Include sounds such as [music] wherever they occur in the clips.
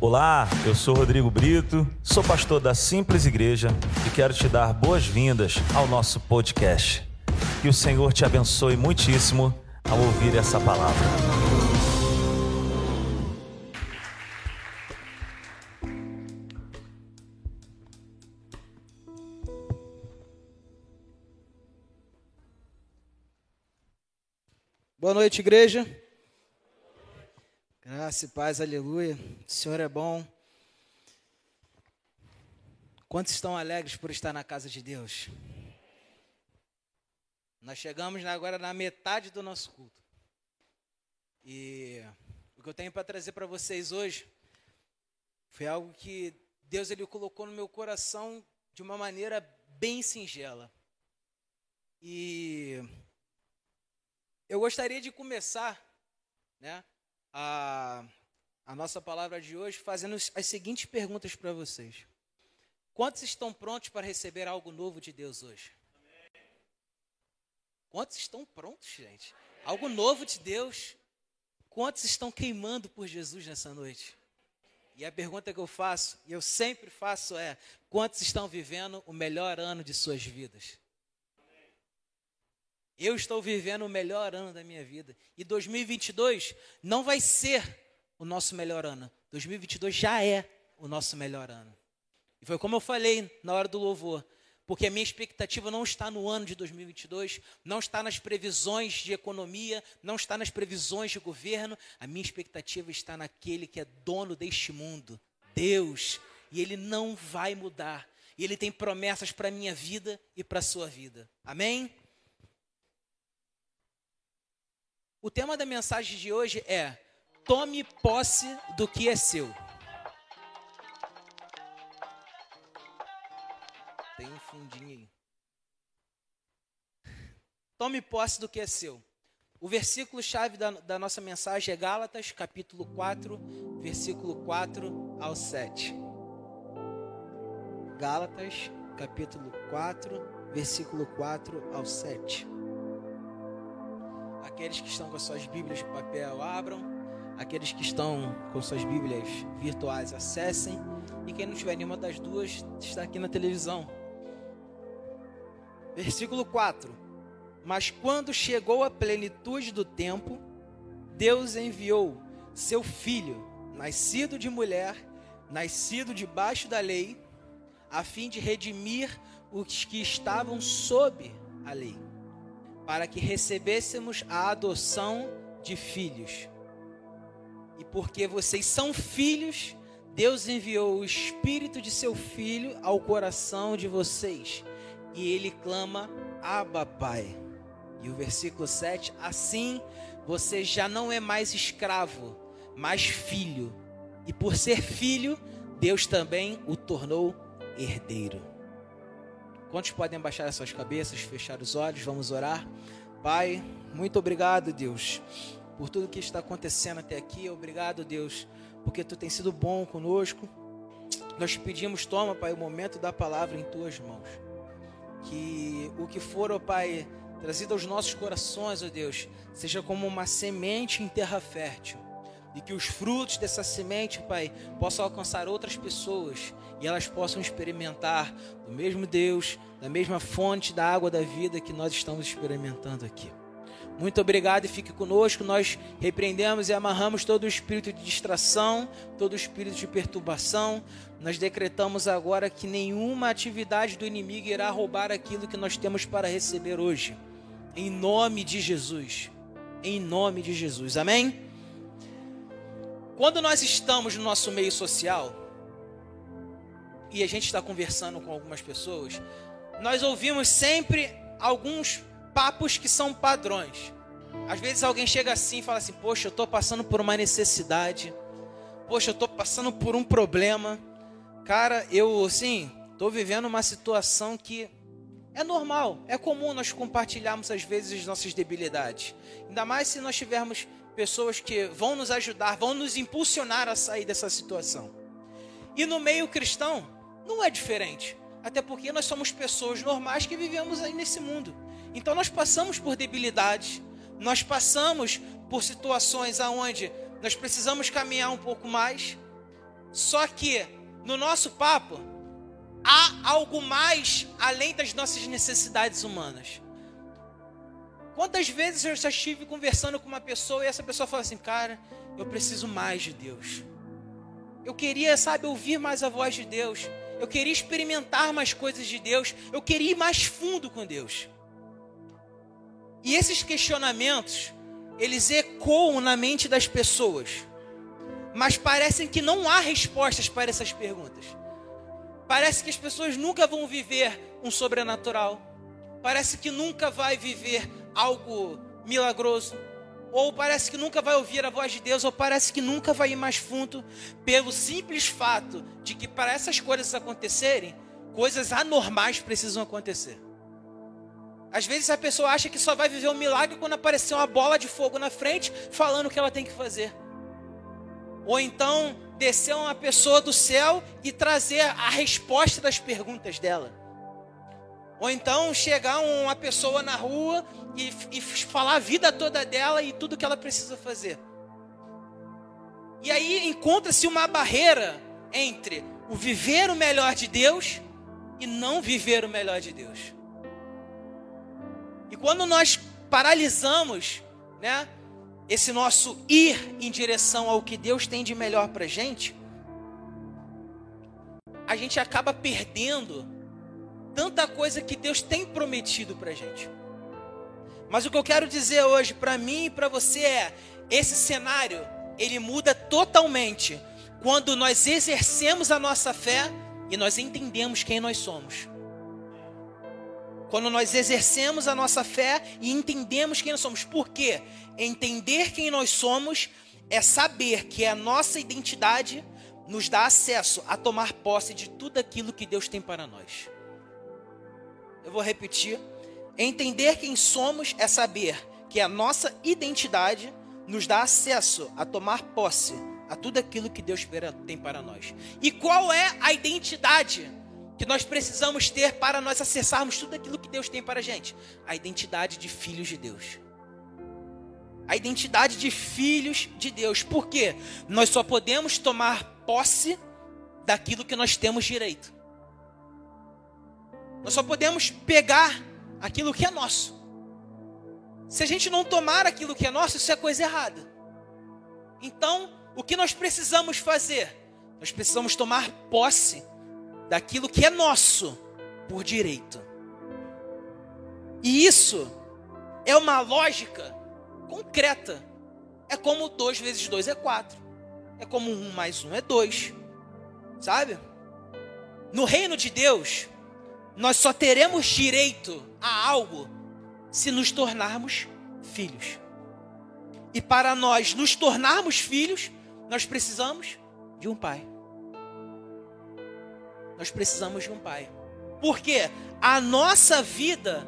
Olá, eu sou Rodrigo Brito, sou pastor da Simples Igreja e quero te dar boas-vindas ao nosso podcast. Que o Senhor te abençoe muitíssimo ao ouvir essa palavra. Boa noite, igreja. Graça e paz, aleluia. O Senhor é bom. Quantos estão alegres por estar na casa de Deus? Nós chegamos agora na metade do nosso culto. E o que eu tenho para trazer para vocês hoje foi algo que Deus ele colocou no meu coração de uma maneira bem singela. E eu gostaria de começar, né, a, a nossa palavra de hoje fazendo as seguintes perguntas para vocês. Quantos estão prontos para receber algo novo de Deus hoje? Quantos estão prontos, gente? Algo novo de Deus. Quantos estão queimando por Jesus nessa noite? E a pergunta que eu faço, e eu sempre faço, é: quantos estão vivendo o melhor ano de suas vidas? Eu estou vivendo o melhor ano da minha vida. E 2022 não vai ser o nosso melhor ano. 2022 já é o nosso melhor ano. E foi como eu falei na hora do louvor. Porque a minha expectativa não está no ano de 2022, não está nas previsões de economia, não está nas previsões de governo. A minha expectativa está naquele que é dono deste mundo, Deus. E ele não vai mudar. E ele tem promessas para a minha vida e para a sua vida. Amém? O tema da mensagem de hoje é: tome posse do que é seu. Tem um fundinho aí. [laughs] Tome posse do que é seu. O versículo chave da, da nossa mensagem é Gálatas, capítulo 4, versículo 4 ao 7. Gálatas, capítulo 4, versículo 4 ao 7. Aqueles que estão com suas Bíblias de papel, abram. Aqueles que estão com suas Bíblias virtuais, acessem. E quem não tiver nenhuma das duas, está aqui na televisão. Versículo 4. Mas quando chegou a plenitude do tempo, Deus enviou seu filho, nascido de mulher, nascido debaixo da lei, a fim de redimir os que estavam sob a lei para que recebêssemos a adoção de filhos. E porque vocês são filhos, Deus enviou o espírito de seu filho ao coração de vocês. E ele clama: Abba, Pai. E o versículo 7: Assim você já não é mais escravo, mas filho. E por ser filho, Deus também o tornou herdeiro. Quantos podem baixar as suas cabeças, fechar os olhos? Vamos orar. Pai, muito obrigado, Deus, por tudo que está acontecendo até aqui. Obrigado, Deus, porque tu tens sido bom conosco. Nós te pedimos, toma, Pai, o momento da palavra em tuas mãos. Que o que for, ó Pai, trazido aos nossos corações, ó Deus, seja como uma semente em terra fértil e que os frutos dessa semente, Pai, possam alcançar outras pessoas e elas possam experimentar do mesmo Deus, da mesma fonte da água da vida que nós estamos experimentando aqui. Muito obrigado e fique conosco. Nós repreendemos e amarramos todo o espírito de distração, todo o espírito de perturbação. Nós decretamos agora que nenhuma atividade do inimigo irá roubar aquilo que nós temos para receber hoje. Em nome de Jesus. Em nome de Jesus. Amém? Quando nós estamos no nosso meio social e a gente está conversando com algumas pessoas, nós ouvimos sempre alguns papos que são padrões. Às vezes alguém chega assim e fala assim: Poxa, eu estou passando por uma necessidade. Poxa, eu estou passando por um problema. Cara, eu, assim, estou vivendo uma situação que é normal, é comum nós compartilharmos às vezes as nossas debilidades. Ainda mais se nós tivermos pessoas que vão nos ajudar, vão nos impulsionar a sair dessa situação. E no meio cristão, não é diferente. Até porque nós somos pessoas normais que vivemos aí nesse mundo. Então nós passamos por debilidades, nós passamos por situações aonde nós precisamos caminhar um pouco mais. Só que no nosso papo há algo mais além das nossas necessidades humanas. Quantas vezes eu já estive conversando com uma pessoa e essa pessoa fala assim, cara, eu preciso mais de Deus. Eu queria, sabe, ouvir mais a voz de Deus. Eu queria experimentar mais coisas de Deus. Eu queria ir mais fundo com Deus. E esses questionamentos, eles ecoam na mente das pessoas. Mas parecem que não há respostas para essas perguntas. Parece que as pessoas nunca vão viver um sobrenatural. Parece que nunca vai viver algo milagroso. Ou parece que nunca vai ouvir a voz de Deus, ou parece que nunca vai ir mais fundo, pelo simples fato de que para essas coisas acontecerem, coisas anormais precisam acontecer. Às vezes a pessoa acha que só vai viver um milagre quando aparecer uma bola de fogo na frente falando o que ela tem que fazer. Ou então descer uma pessoa do céu e trazer a resposta das perguntas dela. Ou então chegar uma pessoa na rua e, e falar a vida toda dela e tudo que ela precisa fazer. E aí encontra-se uma barreira entre o viver o melhor de Deus e não viver o melhor de Deus. E quando nós paralisamos, né, esse nosso ir em direção ao que Deus tem de melhor para gente, a gente acaba perdendo tanta coisa que Deus tem prometido para gente. Mas o que eu quero dizer hoje para mim e para você é: esse cenário ele muda totalmente quando nós exercemos a nossa fé e nós entendemos quem nós somos. Quando nós exercemos a nossa fé e entendemos quem nós somos. Por quê? Entender quem nós somos é saber que a nossa identidade nos dá acesso a tomar posse de tudo aquilo que Deus tem para nós. Eu vou repetir. Entender quem somos é saber que a nossa identidade nos dá acesso a tomar posse a tudo aquilo que Deus tem para nós. E qual é a identidade que nós precisamos ter para nós acessarmos tudo aquilo que Deus tem para a gente? A identidade de filhos de Deus. A identidade de filhos de Deus. Por quê? Nós só podemos tomar posse daquilo que nós temos direito. Nós só podemos pegar aquilo que é nosso. Se a gente não tomar aquilo que é nosso, isso é coisa errada. Então, o que nós precisamos fazer? Nós precisamos tomar posse daquilo que é nosso por direito. E isso é uma lógica concreta. É como 2 vezes 2 é 4. É como 1 um mais 1 um é 2. Sabe? No reino de Deus, nós só teremos direito a algo se nos tornarmos filhos. E para nós nos tornarmos filhos, nós precisamos de um pai nós precisamos de um pai. Porque a nossa vida,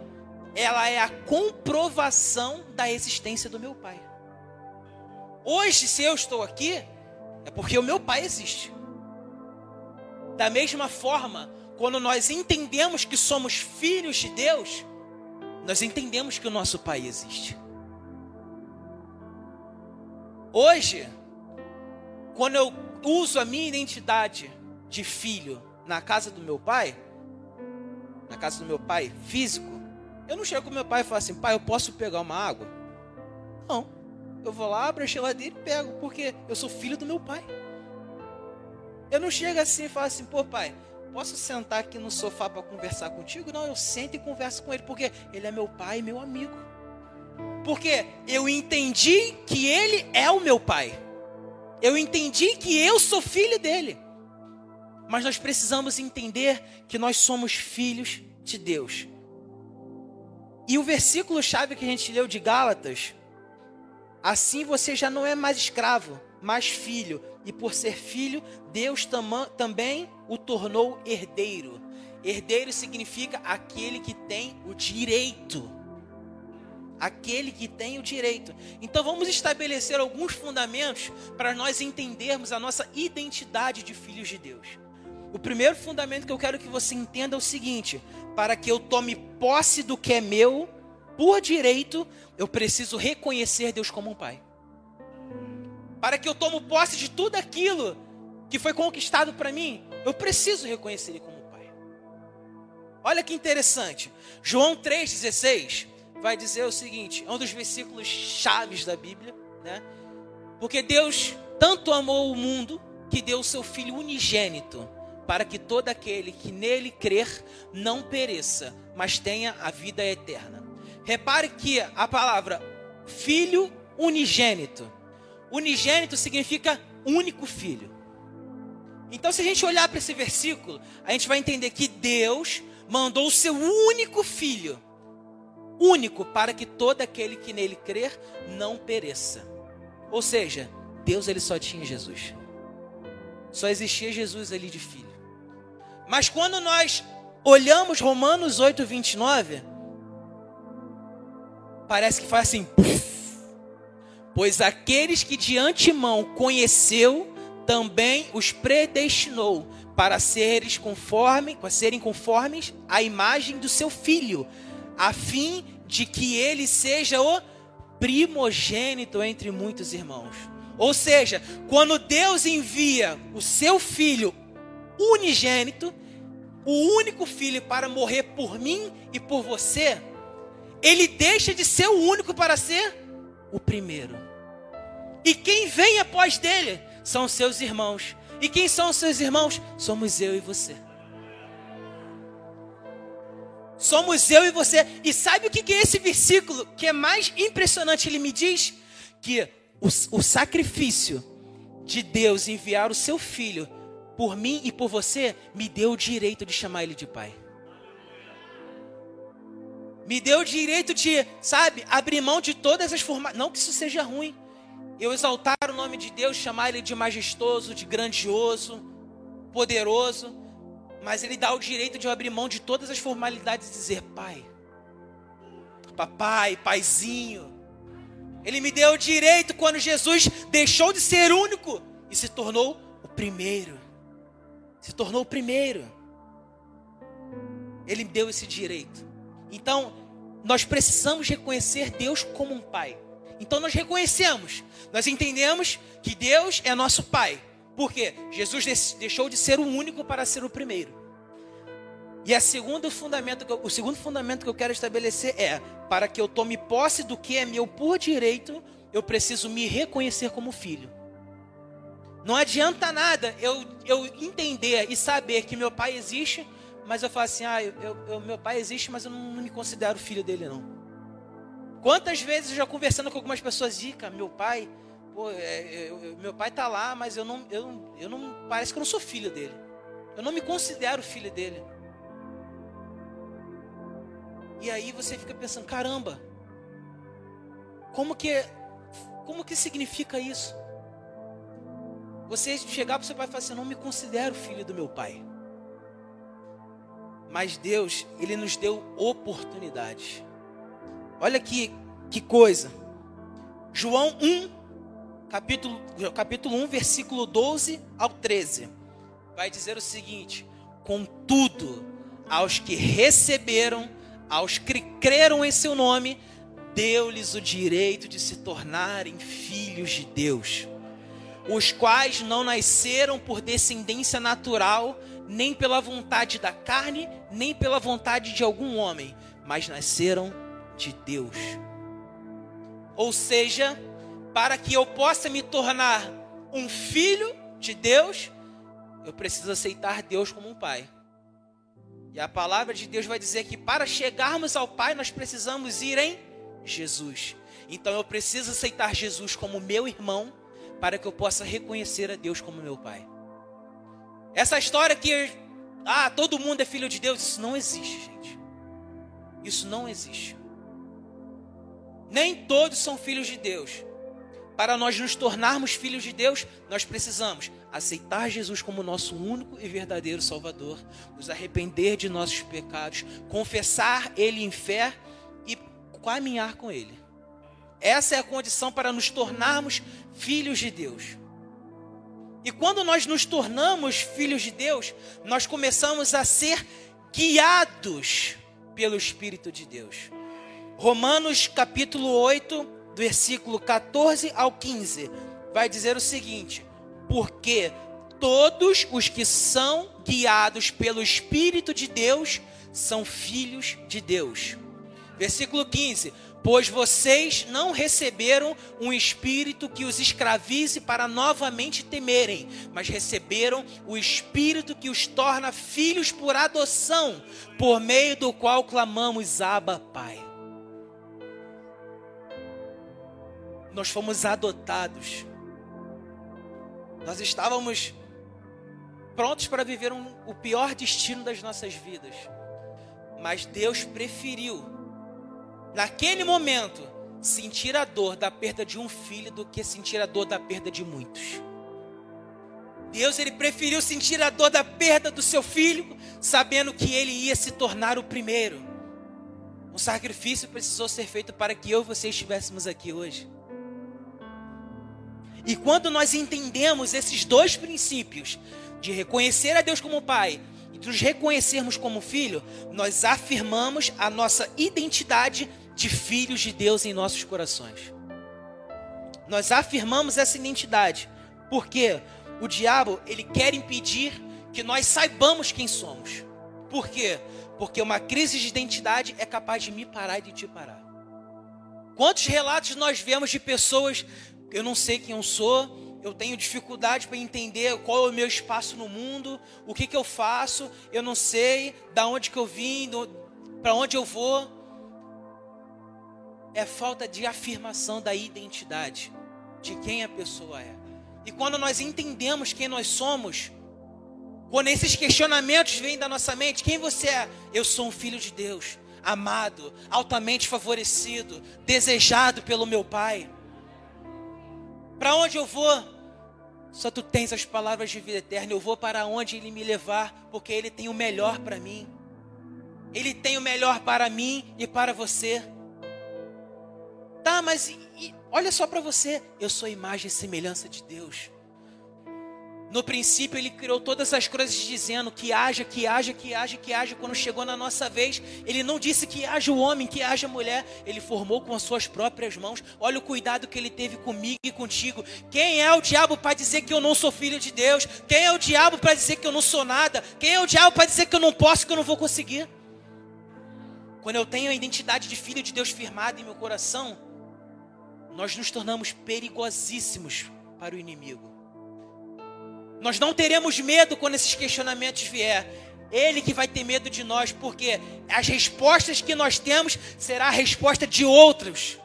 ela é a comprovação da existência do meu pai. Hoje, se eu estou aqui, é porque o meu pai existe. Da mesma forma, quando nós entendemos que somos filhos de Deus, nós entendemos que o nosso pai existe. Hoje, quando eu uso a minha identidade de filho na casa do meu pai, na casa do meu pai físico, eu não chego com meu pai e falo assim, pai, eu posso pegar uma água? Não. Eu vou lá, abro a geladeira e pego, porque eu sou filho do meu pai. Eu não chego assim e falo assim, pô, pai, posso sentar aqui no sofá para conversar contigo? Não, eu sento e converso com ele, porque ele é meu pai e meu amigo. Porque eu entendi que ele é o meu pai. Eu entendi que eu sou filho dele mas nós precisamos entender que nós somos filhos de Deus. E o versículo chave que a gente leu de Gálatas, assim você já não é mais escravo, mas filho, e por ser filho, Deus também o tornou herdeiro. Herdeiro significa aquele que tem o direito. Aquele que tem o direito. Então vamos estabelecer alguns fundamentos para nós entendermos a nossa identidade de filhos de Deus. O primeiro fundamento que eu quero que você entenda é o seguinte: para que eu tome posse do que é meu, por direito, eu preciso reconhecer Deus como um Pai. Para que eu tome posse de tudo aquilo que foi conquistado para mim, eu preciso reconhecer Ele como Pai. Olha que interessante. João 3,16 vai dizer o seguinte: é um dos versículos chaves da Bíblia, né? Porque Deus tanto amou o mundo que deu o seu Filho unigênito, para que todo aquele que nele crer não pereça, mas tenha a vida eterna. Repare que a palavra filho unigênito, unigênito significa único filho. Então, se a gente olhar para esse versículo, a gente vai entender que Deus mandou o seu único filho, único, para que todo aquele que nele crer não pereça. Ou seja, Deus ele só tinha Jesus. Só existia Jesus ali de filho. Mas quando nós olhamos Romanos 8, 29, parece que faz assim. Pois aqueles que de antemão conheceu, também os predestinou para seres conforme, para serem conformes à imagem do seu filho, a fim de que ele seja o primogênito entre muitos irmãos. Ou seja, quando Deus envia o seu filho unigênito, o único filho para morrer por mim e por você, ele deixa de ser o único para ser o primeiro. E quem vem após dele são seus irmãos. E quem são seus irmãos? Somos eu e você. Somos eu e você. E sabe o que é esse versículo que é mais impressionante? Ele me diz que o, o sacrifício de Deus enviar o seu filho por mim e por você me deu o direito de chamar ele de pai. Me deu o direito de, sabe, abrir mão de todas as formas. Não que isso seja ruim eu exaltar o nome de Deus, chamar Ele de majestoso, de grandioso, poderoso, mas Ele dá o direito de eu abrir mão de todas as formalidades e dizer Pai, Papai, Paizinho. Ele me deu o direito quando Jesus deixou de ser único e se tornou o primeiro. Se tornou o primeiro. Ele me deu esse direito. Então, nós precisamos reconhecer Deus como um Pai. Então nós reconhecemos, nós entendemos que Deus é nosso Pai. Porque Jesus deixou de ser o único para ser o primeiro. E a segundo fundamento o segundo fundamento que eu quero estabelecer é: para que eu tome posse do que é meu por direito, eu preciso me reconhecer como filho. Não adianta nada eu, eu entender e saber que meu pai existe, mas eu falo assim: ah, eu, eu, meu pai existe, mas eu não, não me considero filho dele, não. Quantas vezes eu já conversando com algumas pessoas, Zica, meu pai, pô, é, eu, meu pai tá lá, mas eu não, eu, eu não, parece que eu não sou filho dele. Eu não me considero filho dele. E aí você fica pensando, caramba, como que, como que significa isso? Você chegar para o seu pai e falar assim, eu não me considero filho do meu pai. Mas Deus, Ele nos deu oportunidades. Olha que, que coisa. João 1, capítulo, capítulo 1, versículo 12 ao 13. Vai dizer o seguinte: Contudo, aos que receberam, aos que creram em seu nome, deu-lhes o direito de se tornarem filhos de Deus, os quais não nasceram por descendência natural, nem pela vontade da carne, nem pela vontade de algum homem, mas nasceram de Deus. Ou seja, para que eu possa me tornar um filho de Deus, eu preciso aceitar Deus como um pai. E a palavra de Deus vai dizer que para chegarmos ao Pai, nós precisamos ir em Jesus. Então eu preciso aceitar Jesus como meu irmão, para que eu possa reconhecer a Deus como meu Pai. Essa história que ah, todo mundo é filho de Deus, isso não existe, gente. Isso não existe. Nem todos são filhos de Deus. Para nós nos tornarmos filhos de Deus, nós precisamos aceitar Jesus como nosso único e verdadeiro Salvador, nos arrepender de nossos pecados, confessar Ele em fé e caminhar com Ele. Essa é a condição para nos tornarmos filhos de Deus. E quando nós nos tornamos filhos de Deus, nós começamos a ser guiados pelo Espírito de Deus. Romanos capítulo 8, versículo 14 ao 15, vai dizer o seguinte: Porque todos os que são guiados pelo Espírito de Deus são filhos de Deus. Versículo 15: Pois vocês não receberam um espírito que os escravize para novamente temerem, mas receberam o espírito que os torna filhos por adoção, por meio do qual clamamos Abba, Pai. Nós fomos adotados. Nós estávamos prontos para viver um, o pior destino das nossas vidas. Mas Deus preferiu naquele momento, sentir a dor da perda de um filho do que sentir a dor da perda de muitos. Deus ele preferiu sentir a dor da perda do seu filho, sabendo que ele ia se tornar o primeiro. Um sacrifício precisou ser feito para que eu e você estivéssemos aqui hoje. E quando nós entendemos esses dois princípios, de reconhecer a Deus como Pai e de nos reconhecermos como filho, nós afirmamos a nossa identidade de filhos de Deus em nossos corações. Nós afirmamos essa identidade, porque o diabo, ele quer impedir que nós saibamos quem somos. Por quê? Porque uma crise de identidade é capaz de me parar e de te parar. Quantos relatos nós vemos de pessoas, eu não sei quem eu sou, eu tenho dificuldade para entender qual é o meu espaço no mundo, o que, que eu faço, eu não sei da onde que eu vim, para onde eu vou é falta de afirmação da identidade, de quem a pessoa é. E quando nós entendemos quem nós somos, quando esses questionamentos vêm da nossa mente, quem você é? Eu sou um filho de Deus, amado, altamente favorecido, desejado pelo meu Pai. Para onde eu vou? Só tu tens as palavras de vida eterna. Eu vou para onde Ele me levar, porque Ele tem o melhor para mim. Ele tem o melhor para mim e para você. Tá, mas e, e, olha só para você, eu sou imagem e semelhança de Deus. No princípio ele criou todas as coisas dizendo que haja, que haja, que haja, que haja. Quando chegou na nossa vez, ele não disse que haja o homem, que haja a mulher. Ele formou com as suas próprias mãos. Olha o cuidado que ele teve comigo e contigo. Quem é o diabo para dizer que eu não sou filho de Deus? Quem é o diabo para dizer que eu não sou nada? Quem é o diabo para dizer que eu não posso, que eu não vou conseguir? Quando eu tenho a identidade de filho de Deus firmada em meu coração, nós nos tornamos perigosíssimos para o inimigo. Nós não teremos medo quando esses questionamentos vier. Ele que vai ter medo de nós, porque as respostas que nós temos será a resposta de outros.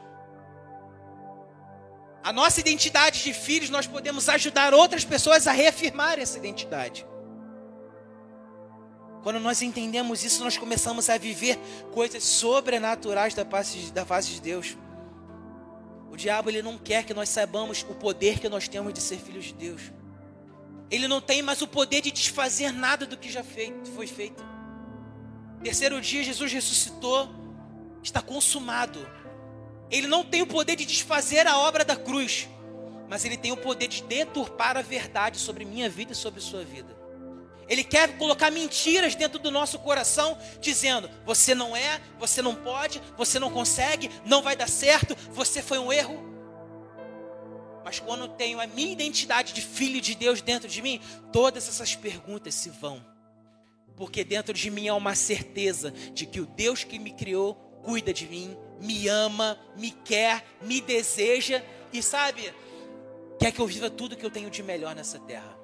A nossa identidade de filhos, nós podemos ajudar outras pessoas a reafirmar essa identidade. Quando nós entendemos isso, nós começamos a viver coisas sobrenaturais da face, da face de Deus. O diabo ele não quer que nós saibamos o poder que nós temos de ser filhos de Deus. Ele não tem mais o poder de desfazer nada do que já feito, foi feito. Terceiro dia, Jesus ressuscitou, está consumado. Ele não tem o poder de desfazer a obra da cruz, mas ele tem o poder de deturpar a verdade sobre minha vida e sobre sua vida. Ele quer colocar mentiras dentro do nosso coração, dizendo: você não é, você não pode, você não consegue, não vai dar certo, você foi um erro. Mas quando tenho a minha identidade de filho de Deus dentro de mim, todas essas perguntas se vão. Porque dentro de mim há uma certeza de que o Deus que me criou cuida de mim, me ama, me quer, me deseja e sabe, quer que eu viva tudo que eu tenho de melhor nessa terra.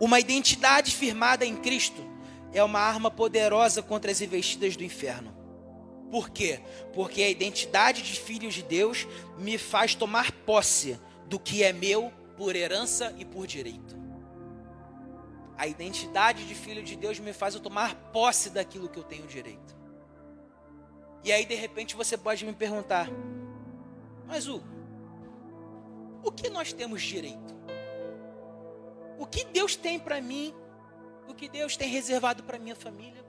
Uma identidade firmada em Cristo é uma arma poderosa contra as investidas do inferno. Por quê? Porque a identidade de filho de Deus me faz tomar posse do que é meu por herança e por direito. A identidade de filho de Deus me faz eu tomar posse daquilo que eu tenho direito. E aí, de repente, você pode me perguntar: Mas o, o que nós temos direito? O que Deus tem para mim? O que Deus tem reservado para minha família?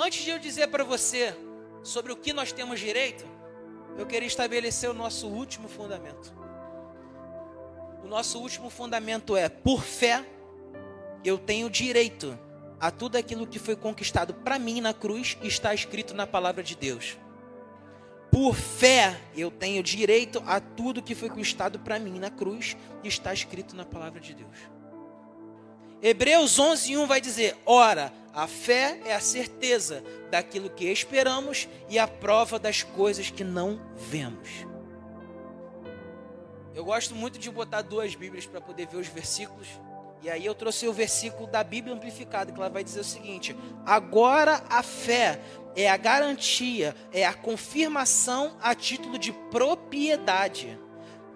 Antes de eu dizer para você sobre o que nós temos direito, eu queria estabelecer o nosso último fundamento. O nosso último fundamento é: por fé, eu tenho direito a tudo aquilo que foi conquistado para mim na cruz e está escrito na palavra de Deus. Por fé, eu tenho direito a tudo que foi conquistado para mim na cruz e está escrito na palavra de Deus. Hebreus 11, 1 vai dizer: Ora, a fé é a certeza daquilo que esperamos e a prova das coisas que não vemos. Eu gosto muito de botar duas Bíblias para poder ver os versículos. E aí eu trouxe o versículo da Bíblia amplificada, que ela vai dizer o seguinte: Agora a fé é a garantia, é a confirmação a título de propriedade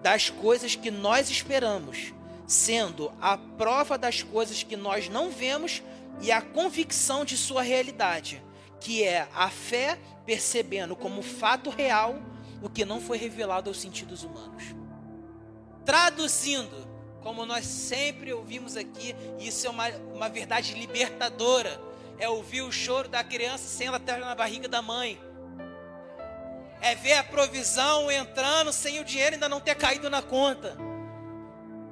das coisas que nós esperamos, sendo a prova das coisas que nós não vemos e a convicção de sua realidade, que é a fé percebendo como fato real o que não foi revelado aos sentidos humanos. Traduzindo, como nós sempre ouvimos aqui, isso é uma, uma verdade libertadora é ouvir o choro da criança sem ela estar na barriga da mãe. É ver a provisão entrando sem o dinheiro ainda não ter caído na conta.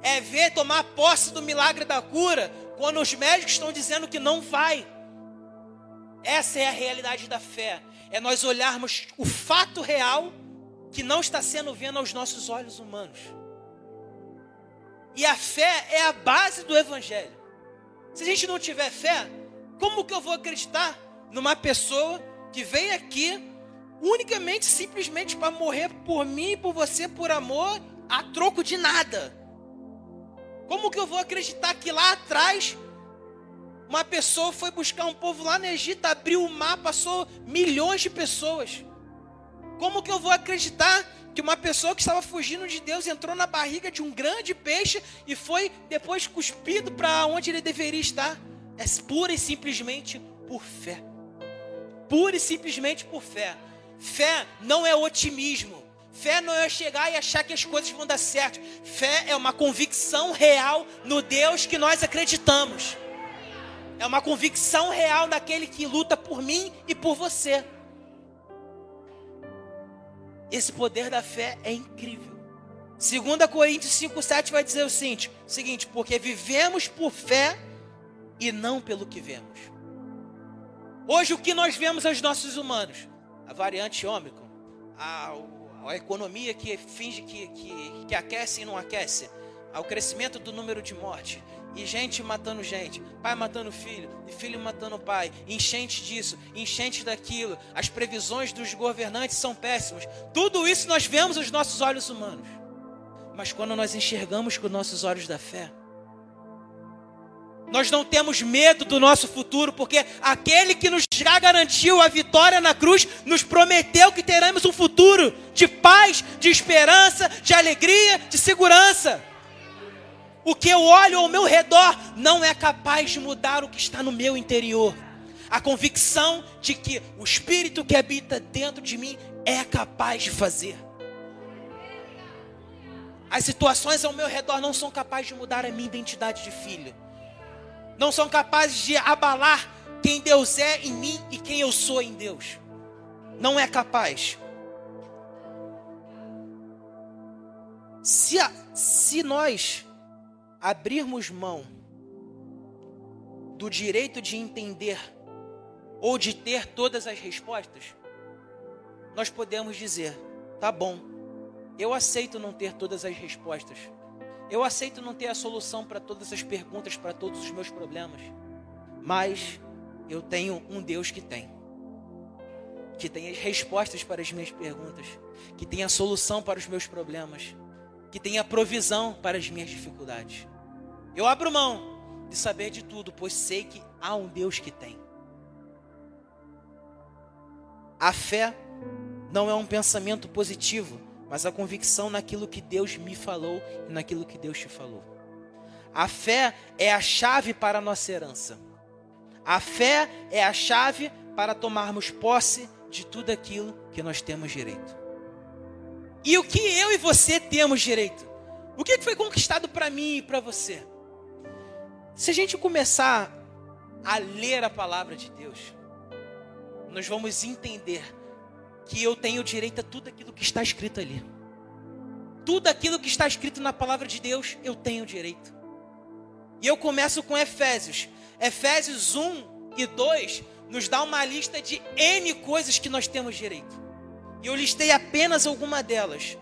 É ver tomar posse do milagre da cura quando os médicos estão dizendo que não vai. Essa é a realidade da fé. É nós olharmos o fato real que não está sendo vendo aos nossos olhos humanos. E a fé é a base do evangelho. Se a gente não tiver fé, como que eu vou acreditar numa pessoa que vem aqui unicamente, simplesmente para morrer por mim e por você, por amor, a troco de nada? Como que eu vou acreditar que lá atrás uma pessoa foi buscar um povo lá no Egito, abriu o mar, passou milhões de pessoas? Como que eu vou acreditar que uma pessoa que estava fugindo de Deus entrou na barriga de um grande peixe e foi depois cuspido para onde ele deveria estar? É pura e simplesmente por fé. Pura e simplesmente por fé. Fé não é otimismo. Fé não é chegar e achar que as coisas vão dar certo. Fé é uma convicção real no Deus que nós acreditamos. É uma convicção real daquele que luta por mim e por você. Esse poder da fé é incrível. 2 Coríntios 5,7 vai dizer o seguinte, seguinte: porque vivemos por fé e não pelo que vemos. Hoje, o que nós vemos aos nossos humanos? A variante ômicron, a, a economia que finge que, que, que aquece e não aquece, ao crescimento do número de mortes, e gente matando gente, pai matando filho, e filho matando pai, enchente disso, enchente daquilo, as previsões dos governantes são péssimas. Tudo isso nós vemos aos nossos olhos humanos. Mas quando nós enxergamos com os nossos olhos da fé, nós não temos medo do nosso futuro, porque aquele que nos já garantiu a vitória na cruz nos prometeu que teremos um futuro de paz, de esperança, de alegria, de segurança. O que eu olho ao meu redor não é capaz de mudar o que está no meu interior. A convicção de que o Espírito que habita dentro de mim é capaz de fazer. As situações ao meu redor não são capazes de mudar a minha identidade de filho não são capazes de abalar quem Deus é em mim e quem eu sou em Deus. Não é capaz. Se, a, se nós abrirmos mão do direito de entender ou de ter todas as respostas, nós podemos dizer: tá bom, eu aceito não ter todas as respostas eu aceito não ter a solução para todas as perguntas, para todos os meus problemas. Mas eu tenho um Deus que tem. Que tem as respostas para as minhas perguntas. Que tem a solução para os meus problemas. Que tem a provisão para as minhas dificuldades. Eu abro mão de saber de tudo, pois sei que há um Deus que tem. A fé não é um pensamento positivo mas a convicção naquilo que Deus me falou e naquilo que Deus te falou. A fé é a chave para a nossa herança. A fé é a chave para tomarmos posse de tudo aquilo que nós temos direito. E o que eu e você temos direito? O que foi conquistado para mim e para você? Se a gente começar a ler a palavra de Deus, nós vamos entender que eu tenho direito a tudo aquilo que está escrito ali. Tudo aquilo que está escrito na palavra de Deus, eu tenho direito. E eu começo com Efésios. Efésios 1 e 2 nos dá uma lista de N coisas que nós temos direito. E eu listei apenas alguma delas.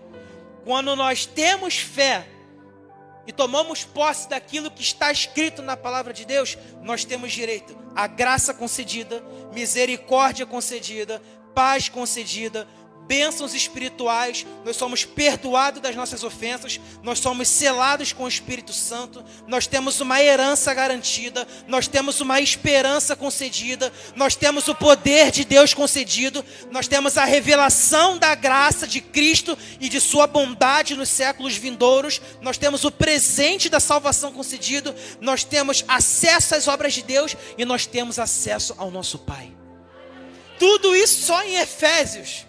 Quando nós temos fé e tomamos posse daquilo que está escrito na palavra de Deus, nós temos direito à graça concedida, misericórdia concedida, paz concedida, bênçãos espirituais, nós somos perdoados das nossas ofensas, nós somos selados com o Espírito Santo, nós temos uma herança garantida, nós temos uma esperança concedida, nós temos o poder de Deus concedido, nós temos a revelação da graça de Cristo e de Sua bondade nos séculos vindouros, nós temos o presente da salvação concedido, nós temos acesso às obras de Deus e nós temos acesso ao nosso Pai. Tudo isso só em Efésios.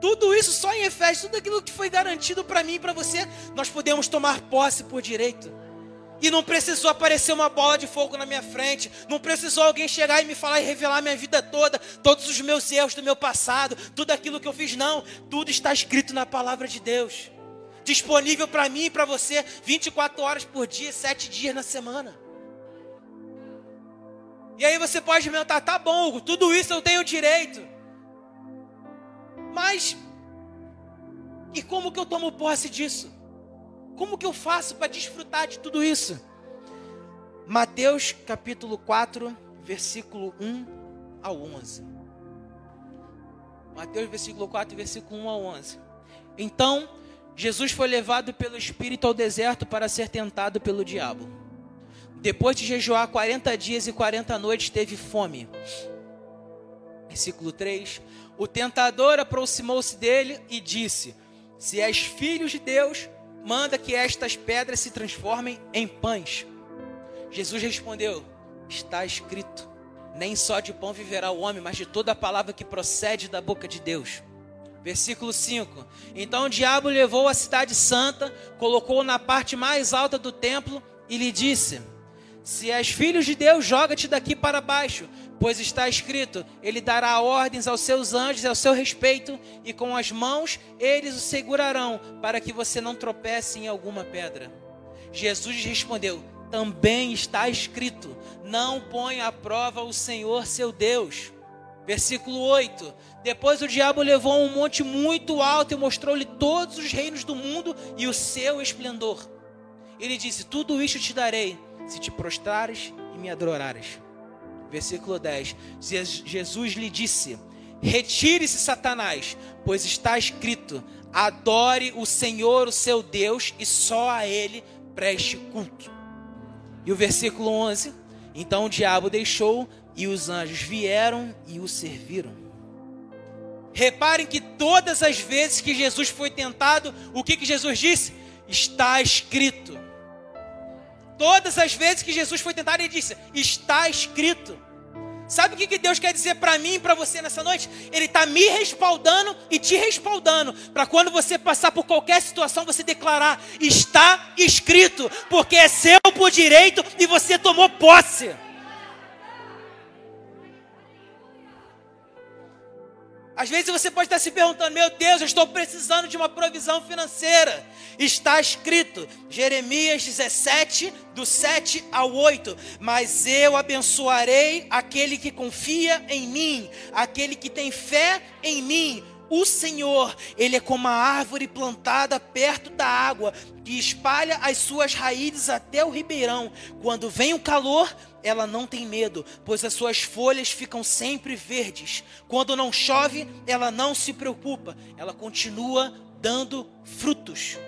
Tudo isso só em Efésios, tudo aquilo que foi garantido para mim e para você, nós podemos tomar posse por direito. E não precisou aparecer uma bola de fogo na minha frente, não precisou alguém chegar e me falar e revelar minha vida toda, todos os meus erros do meu passado, tudo aquilo que eu fiz, não. Tudo está escrito na palavra de Deus, disponível para mim e para você, 24 horas por dia, 7 dias na semana. E aí você pode perguntar, tá bom, tudo isso eu tenho direito. Mas, e como que eu tomo posse disso? Como que eu faço para desfrutar de tudo isso? Mateus capítulo 4, versículo 1 ao 11. Mateus versículo 4, versículo 1 ao 11. Então, Jesus foi levado pelo Espírito ao deserto para ser tentado pelo diabo. Depois de jejuar 40 dias e 40 noites, teve fome. Versículo 3: o tentador aproximou-se dele e disse: Se és filho de Deus, manda que estas pedras se transformem em pães. Jesus respondeu: Está escrito: Nem só de pão viverá o homem, mas de toda a palavra que procede da boca de Deus. Versículo 5: Então o diabo levou a cidade santa, colocou-o na parte mais alta do templo e lhe disse: Se és filho de Deus, joga-te daqui para baixo, Pois está escrito: Ele dará ordens aos seus anjos ao seu respeito, e com as mãos eles o segurarão, para que você não tropece em alguma pedra. Jesus respondeu: Também está escrito: Não põe à prova o Senhor seu Deus. Versículo 8: Depois o diabo levou a um monte muito alto e mostrou-lhe todos os reinos do mundo e o seu esplendor. Ele disse: Tudo isto te darei, se te prostrares e me adorares. Versículo 10: Jesus lhe disse: Retire-se, Satanás, pois está escrito: Adore o Senhor, o seu Deus, e só a Ele preste culto. E o versículo 11: Então o diabo deixou e os anjos vieram e o serviram. Reparem que todas as vezes que Jesus foi tentado, o que, que Jesus disse? Está escrito. Todas as vezes que Jesus foi tentado, ele disse: Está escrito. Sabe o que Deus quer dizer para mim e para você nessa noite? Ele está me respaldando e te respaldando. Para quando você passar por qualquer situação, você declarar: Está escrito, porque é seu por direito e você tomou posse. Às vezes você pode estar se perguntando: meu Deus, eu estou precisando de uma provisão financeira. Está escrito, Jeremias 17, do 7 ao 8: Mas eu abençoarei aquele que confia em mim, aquele que tem fé em mim. O Senhor, Ele é como a árvore plantada perto da água, que espalha as suas raízes até o ribeirão. Quando vem o calor, ela não tem medo, pois as suas folhas ficam sempre verdes. Quando não chove, ela não se preocupa, ela continua dando frutos.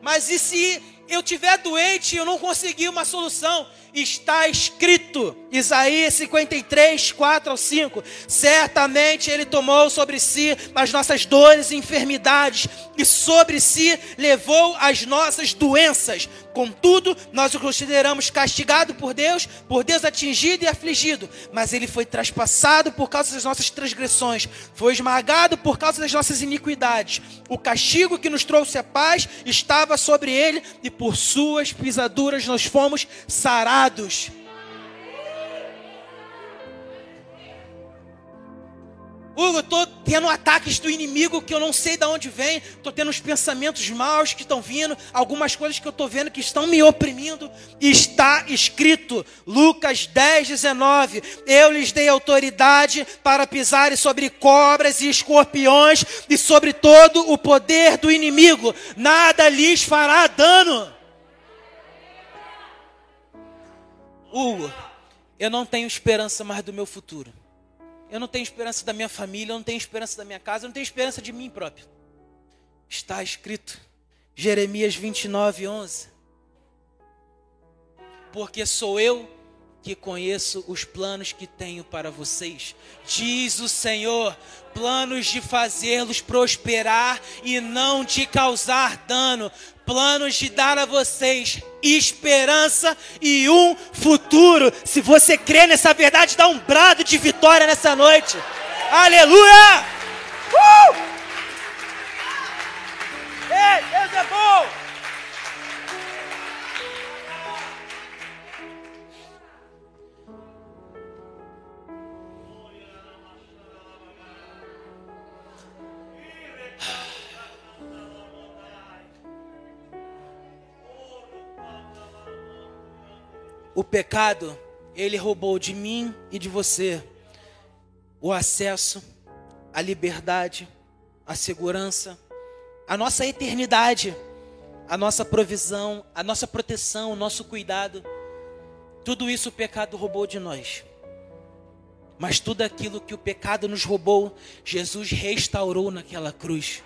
Mas e se eu tiver doente e eu não conseguir uma solução? Está escrito, Isaías 53, 4 ao 5. Certamente Ele tomou sobre si as nossas dores e enfermidades, e sobre si levou as nossas doenças. Contudo, nós o consideramos castigado por Deus, por Deus atingido e afligido. Mas ele foi traspassado por causa das nossas transgressões, foi esmagado por causa das nossas iniquidades. O castigo que nos trouxe a paz estava sobre ele, e por suas pisaduras nós fomos sarados. Hugo, eu tô tendo ataques do inimigo que eu não sei de onde vem. Tô tendo uns pensamentos maus que estão vindo, algumas coisas que eu tô vendo que estão me oprimindo. Está escrito, Lucas 10, 19: Eu lhes dei autoridade para pisarem sobre cobras e escorpiões e sobre todo o poder do inimigo. Nada lhes fará dano. Hugo, eu não tenho esperança mais do meu futuro. Eu não tenho esperança da minha família, eu não tenho esperança da minha casa, eu não tenho esperança de mim próprio. Está escrito, Jeremias 29, 11. Porque sou eu que conheço os planos que tenho para vocês, diz o Senhor, planos de fazê-los prosperar e não de causar dano, planos de dar a vocês esperança e um futuro. Se você crê nessa verdade, dá um brado de vitória nessa noite. Aleluia! Uh! Ei, Deus é bom! O pecado, ele roubou de mim e de você o acesso à liberdade, à segurança, a nossa eternidade, a nossa provisão, a nossa proteção, o nosso cuidado. Tudo isso o pecado roubou de nós. Mas tudo aquilo que o pecado nos roubou, Jesus restaurou naquela cruz.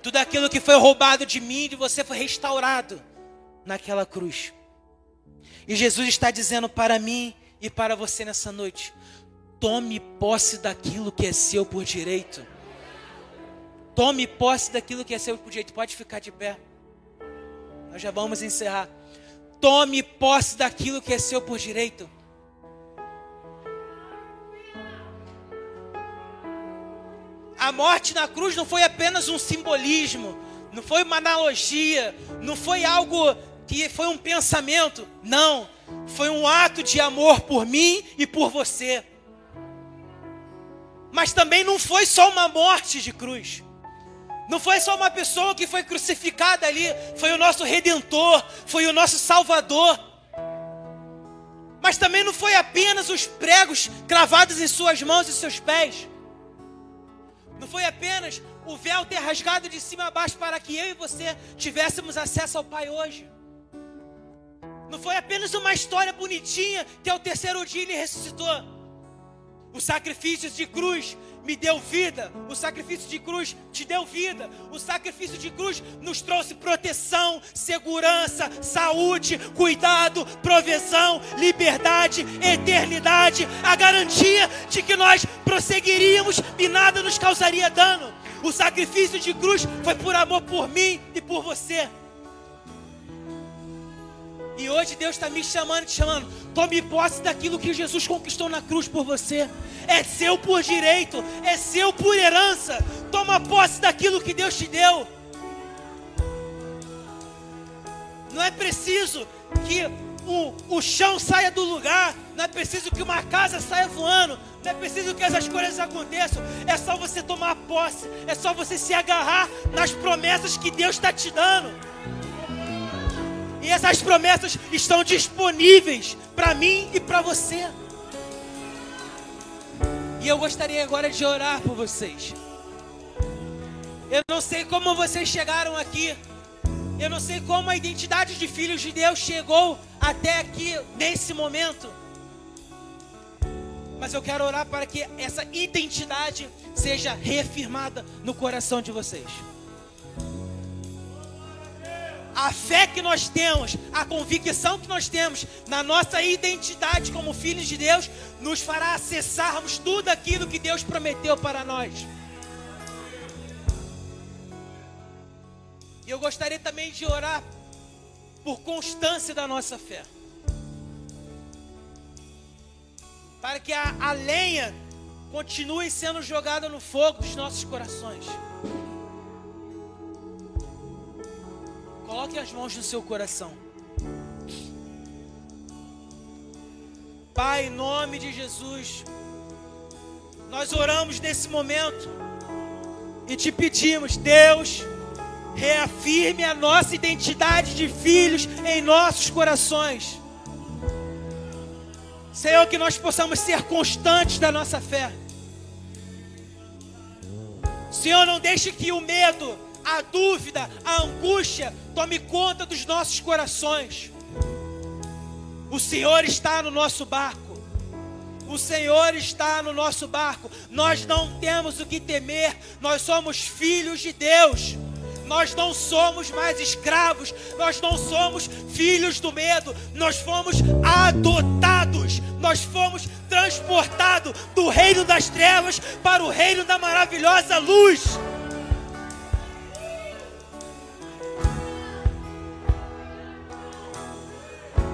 Tudo aquilo que foi roubado de mim e de você foi restaurado naquela cruz. E Jesus está dizendo para mim e para você nessa noite: tome posse daquilo que é seu por direito. Tome posse daquilo que é seu por direito. Pode ficar de pé. Nós já vamos encerrar. Tome posse daquilo que é seu por direito. A morte na cruz não foi apenas um simbolismo, não foi uma analogia, não foi algo que foi um pensamento. Não, foi um ato de amor por mim e por você. Mas também não foi só uma morte de cruz. Não foi só uma pessoa que foi crucificada ali, foi o nosso redentor, foi o nosso salvador. Mas também não foi apenas os pregos cravados em suas mãos e seus pés. Não foi apenas o véu ter rasgado de cima a baixo para que eu e você tivéssemos acesso ao Pai hoje. Não foi apenas uma história bonitinha que ao terceiro dia ele ressuscitou. O sacrifício de cruz me deu vida. O sacrifício de cruz te deu vida. O sacrifício de cruz nos trouxe proteção, segurança, saúde, cuidado, provisão, liberdade, eternidade, a garantia de que nós prosseguiríamos e nada nos causaria dano. O sacrifício de cruz foi por amor por mim e por você. E hoje Deus está me chamando, te chamando. Tome posse daquilo que Jesus conquistou na cruz por você. É seu por direito, é seu por herança. Toma posse daquilo que Deus te deu. Não é preciso que o, o chão saia do lugar. Não é preciso que uma casa saia voando. Não é preciso que essas coisas aconteçam. É só você tomar posse. É só você se agarrar nas promessas que Deus está te dando. E essas promessas estão disponíveis para mim e para você. E eu gostaria agora de orar por vocês. Eu não sei como vocês chegaram aqui. Eu não sei como a identidade de filhos de Deus chegou até aqui nesse momento. Mas eu quero orar para que essa identidade seja reafirmada no coração de vocês a fé que nós temos, a convicção que nós temos na nossa identidade como filhos de Deus, nos fará acessarmos tudo aquilo que Deus prometeu para nós. E eu gostaria também de orar por constância da nossa fé. Para que a, a lenha continue sendo jogada no fogo dos nossos corações. Coloque as mãos no seu coração. Pai, em nome de Jesus, nós oramos nesse momento e te pedimos, Deus, reafirme a nossa identidade de filhos em nossos corações. Senhor, que nós possamos ser constantes da nossa fé. Senhor, não deixe que o medo, a dúvida, a angústia tome conta dos nossos corações. O Senhor está no nosso barco. O Senhor está no nosso barco. Nós não temos o que temer. Nós somos filhos de Deus. Nós não somos mais escravos, nós não somos filhos do medo, nós fomos adotados, nós fomos transportados do reino das trevas para o reino da maravilhosa luz.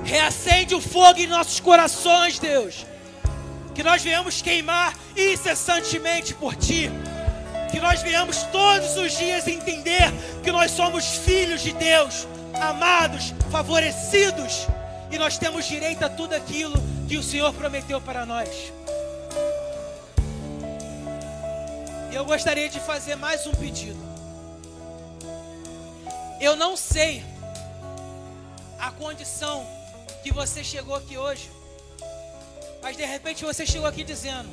Reacende o fogo em nossos corações, Deus. Que nós venhamos queimar incessantemente por Ti que nós venhamos todos os dias entender que nós somos filhos de Deus, amados, favorecidos, e nós temos direito a tudo aquilo que o Senhor prometeu para nós. E eu gostaria de fazer mais um pedido. Eu não sei a condição que você chegou aqui hoje, mas de repente você chegou aqui dizendo: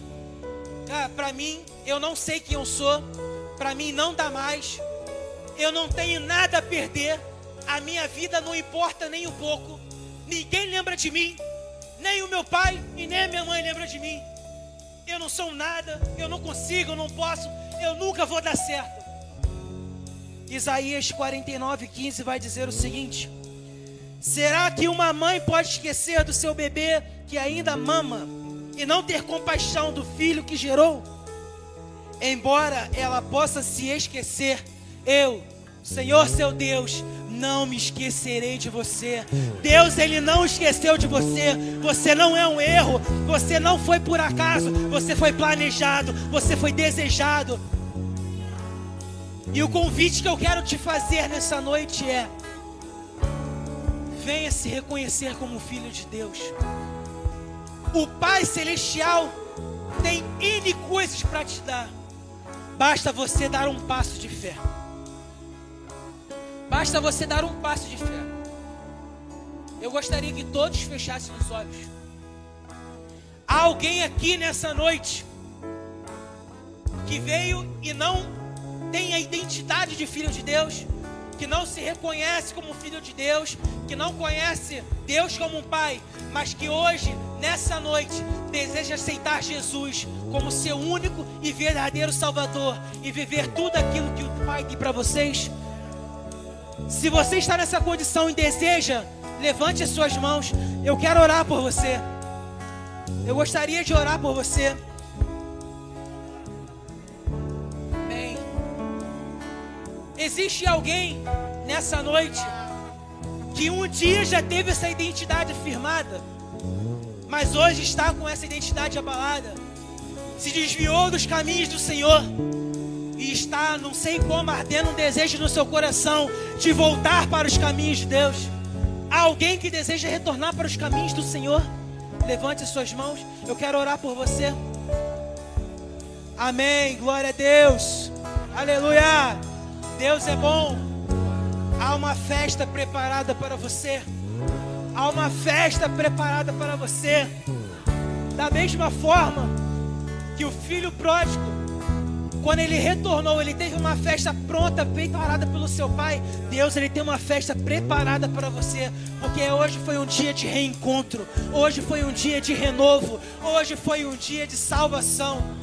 ah, para mim, eu não sei quem eu sou, para mim não dá mais, eu não tenho nada a perder, a minha vida não importa nem um pouco, ninguém lembra de mim, nem o meu pai e nem a minha mãe lembram de mim. Eu não sou nada, eu não consigo, eu não posso, eu nunca vou dar certo. Isaías 49, 15 vai dizer o seguinte: Será que uma mãe pode esquecer do seu bebê que ainda mama? e não ter compaixão do filho que gerou, embora ela possa se esquecer, eu, Senhor seu Deus, não me esquecerei de você. Deus, Ele não esqueceu de você. Você não é um erro. Você não foi por acaso. Você foi planejado. Você foi desejado. E o convite que eu quero te fazer nessa noite é: venha se reconhecer como filho de Deus. O Pai Celestial tem N coisas para te dar. Basta você dar um passo de fé. Basta você dar um passo de fé. Eu gostaria que todos fechassem os olhos. Há alguém aqui nessa noite que veio e não tem a identidade de filho de Deus, que não se reconhece como filho de Deus, que não conhece Deus como um pai, mas que hoje, nessa noite, deseja aceitar Jesus como seu único e verdadeiro Salvador e viver tudo aquilo que o Pai tem para vocês. Se você está nessa condição e deseja, levante as suas mãos. Eu quero orar por você. Eu gostaria de orar por você. Existe alguém nessa noite que um dia já teve essa identidade firmada, mas hoje está com essa identidade abalada, se desviou dos caminhos do Senhor e está, não sei como, ardendo um desejo no seu coração de voltar para os caminhos de Deus. Há alguém que deseja retornar para os caminhos do Senhor? Levante suas mãos, eu quero orar por você. Amém, glória a Deus, aleluia. Deus é bom. Há uma festa preparada para você. Há uma festa preparada para você. Da mesma forma que o filho pródigo, quando ele retornou, ele teve uma festa pronta, preparada pelo seu pai. Deus, ele tem uma festa preparada para você, porque hoje foi um dia de reencontro, hoje foi um dia de renovo, hoje foi um dia de salvação.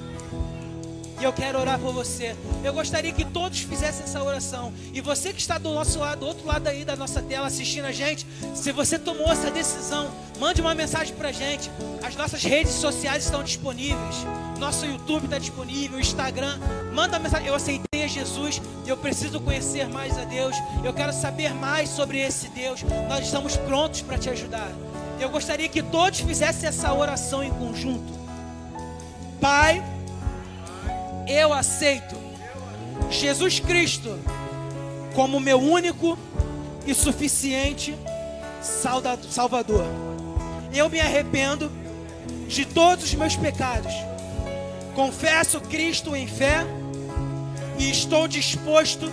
E eu quero orar por você. Eu gostaria que todos fizessem essa oração. E você que está do nosso lado, do outro lado aí da nossa tela assistindo a gente, se você tomou essa decisão, mande uma mensagem para a gente. As nossas redes sociais estão disponíveis. Nosso YouTube está disponível, Instagram. Manda mensagem. Eu aceitei a Jesus. Eu preciso conhecer mais a Deus. Eu quero saber mais sobre esse Deus. Nós estamos prontos para te ajudar. Eu gostaria que todos fizessem essa oração em conjunto. Pai eu aceito Jesus Cristo como meu único e suficiente Salvador. Eu me arrependo de todos os meus pecados. Confesso Cristo em fé e estou disposto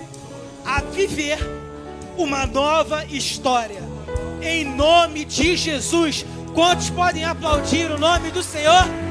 a viver uma nova história. Em nome de Jesus. Quantos podem aplaudir o nome do Senhor?